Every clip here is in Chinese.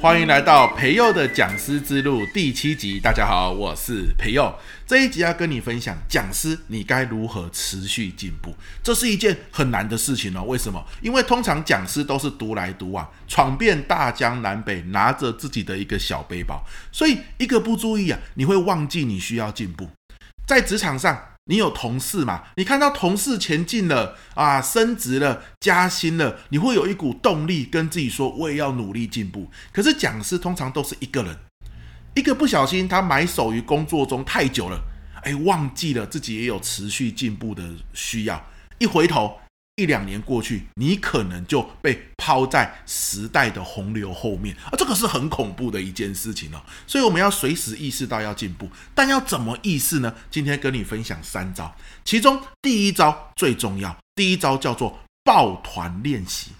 欢迎来到培祐的讲师之路第七集。大家好，我是培祐。这一集要跟你分享，讲师你该如何持续进步。这是一件很难的事情哦。为什么？因为通常讲师都是独来独往，闯遍大江南北，拿着自己的一个小背包，所以一个不注意啊，你会忘记你需要进步。在职场上。你有同事嘛？你看到同事前进了啊，升职了，加薪了，你会有一股动力跟自己说，我也要努力进步。可是讲师通常都是一个人，一个不小心，他埋首于工作中太久了，哎，忘记了自己也有持续进步的需要，一回头。一两年过去，你可能就被抛在时代的洪流后面啊，这个是很恐怖的一件事情哦。所以我们要随时意识到要进步，但要怎么意识呢？今天跟你分享三招，其中第一招最重要，第一招叫做抱团练习。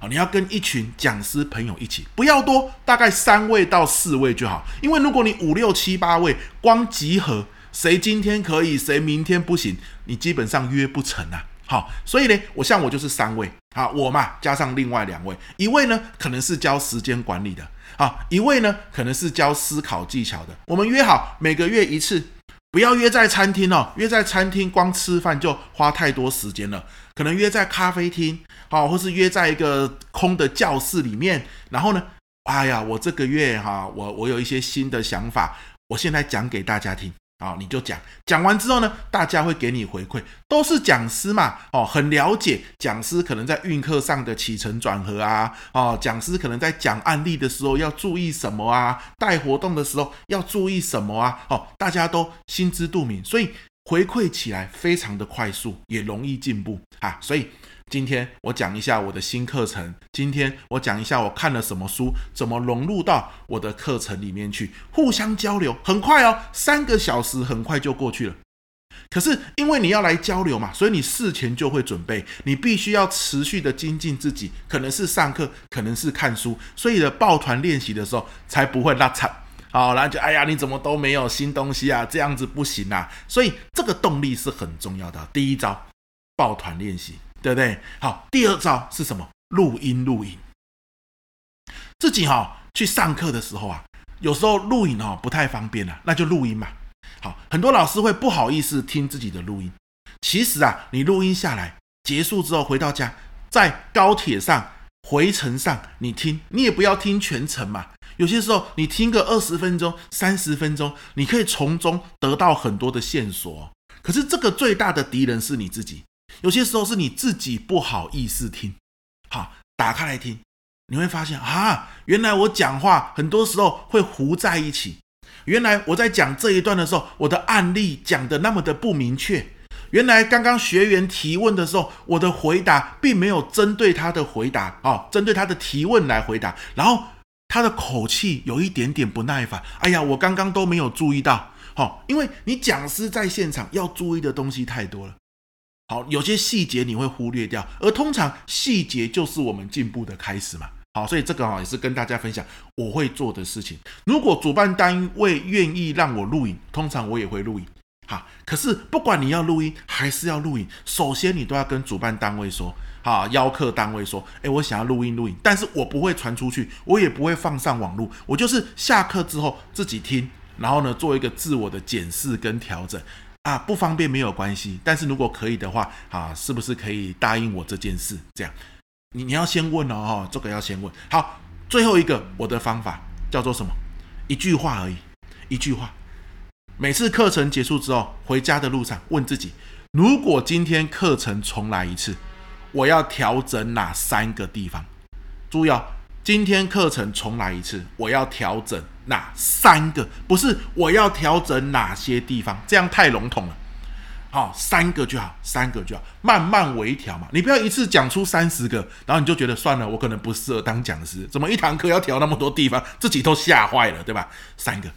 好，你要跟一群讲师朋友一起，不要多，大概三位到四位就好。因为如果你五六七八位，光集合，谁今天可以，谁明天不行，你基本上约不成啊。好，所以呢，我像我就是三位，好，我嘛加上另外两位，一位呢可能是教时间管理的，好，一位呢可能是教思考技巧的。我们约好每个月一次，不要约在餐厅哦，约在餐厅光吃饭就花太多时间了，可能约在咖啡厅，好，或是约在一个空的教室里面。然后呢，哎呀，我这个月哈，我我有一些新的想法，我现在讲给大家听。好，你就讲，讲完之后呢，大家会给你回馈，都是讲师嘛，哦，很了解讲师可能在运课上的起承转合啊，哦，讲师可能在讲案例的时候要注意什么啊，带活动的时候要注意什么啊，哦，大家都心知肚明，所以回馈起来非常的快速，也容易进步啊，所以。今天我讲一下我的新课程。今天我讲一下我看了什么书，怎么融入到我的课程里面去，互相交流，很快哦，三个小时很快就过去了。可是因为你要来交流嘛，所以你事前就会准备，你必须要持续的精进自己，可能是上课，可能是看书，所以的抱团练习的时候才不会落漆。好，然后就哎呀，你怎么都没有新东西啊？这样子不行啊！所以这个动力是很重要的。第一招，抱团练习。对不对？好，第二招是什么？录音录影。自己哈、哦、去上课的时候啊，有时候录影哦不太方便了，那就录音嘛。好，很多老师会不好意思听自己的录音。其实啊，你录音下来结束之后回到家，在高铁上回程上你听，你也不要听全程嘛。有些时候你听个二十分钟、三十分钟，你可以从中得到很多的线索。可是这个最大的敌人是你自己。有些时候是你自己不好意思听，好，打开来听，你会发现啊，原来我讲话很多时候会糊在一起。原来我在讲这一段的时候，我的案例讲的那么的不明确。原来刚刚学员提问的时候，我的回答并没有针对他的回答，哦，针对他的提问来回答。然后他的口气有一点点不耐烦。哎呀，我刚刚都没有注意到，好，因为你讲师在现场要注意的东西太多了。好，有些细节你会忽略掉，而通常细节就是我们进步的开始嘛。好，所以这个哈也是跟大家分享我会做的事情。如果主办单位愿意让我录影，通常我也会录影。好，可是不管你要录音还是要录影，首先你都要跟主办单位说，好，邀客单位说，诶，我想要录音录影，但是我不会传出去，我也不会放上网络，我就是下课之后自己听，然后呢做一个自我的检视跟调整。啊，不方便没有关系，但是如果可以的话，啊，是不是可以答应我这件事？这样，你你要先问哦，哈这个要先问。好，最后一个我的方法叫做什么？一句话而已，一句话。每次课程结束之后，回家的路上问自己：如果今天课程重来一次，我要调整哪三个地方？注意哦。今天课程重来一次，我要调整哪三个？不是我要调整哪些地方，这样太笼统了。好，三个就好，三个就好，慢慢微调嘛。你不要一次讲出三十个，然后你就觉得算了，我可能不适合当讲师。怎么一堂课要调那么多地方，自己都吓坏了，对吧？三个，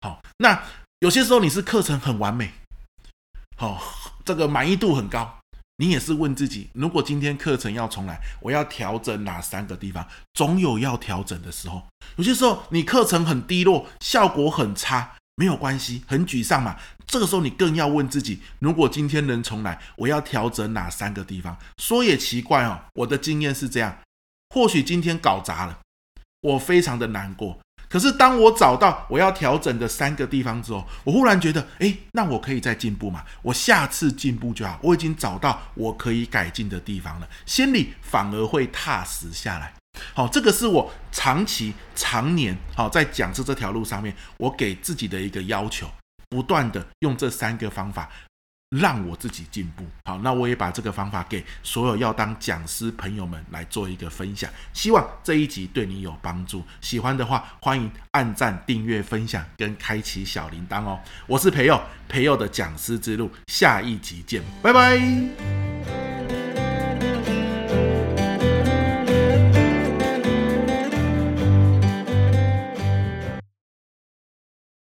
好。那有些时候你是课程很完美，好，这个满意度很高。你也是问自己，如果今天课程要重来，我要调整哪三个地方？总有要调整的时候。有些时候你课程很低落，效果很差，没有关系，很沮丧嘛。这个时候你更要问自己，如果今天能重来，我要调整哪三个地方？说也奇怪哦，我的经验是这样，或许今天搞砸了，我非常的难过。可是当我找到我要调整的三个地方之后，我忽然觉得，诶，那我可以再进步嘛？我下次进步就好。我已经找到我可以改进的地方了，心里反而会踏实下来。好，这个是我长期、常年好在讲师这条路上面，我给自己的一个要求，不断的用这三个方法。让我自己进步。好，那我也把这个方法给所有要当讲师朋友们来做一个分享，希望这一集对你有帮助。喜欢的话，欢迎按赞、订阅、分享跟开启小铃铛哦。我是培佑，培佑的讲师之路，下一集见，拜拜。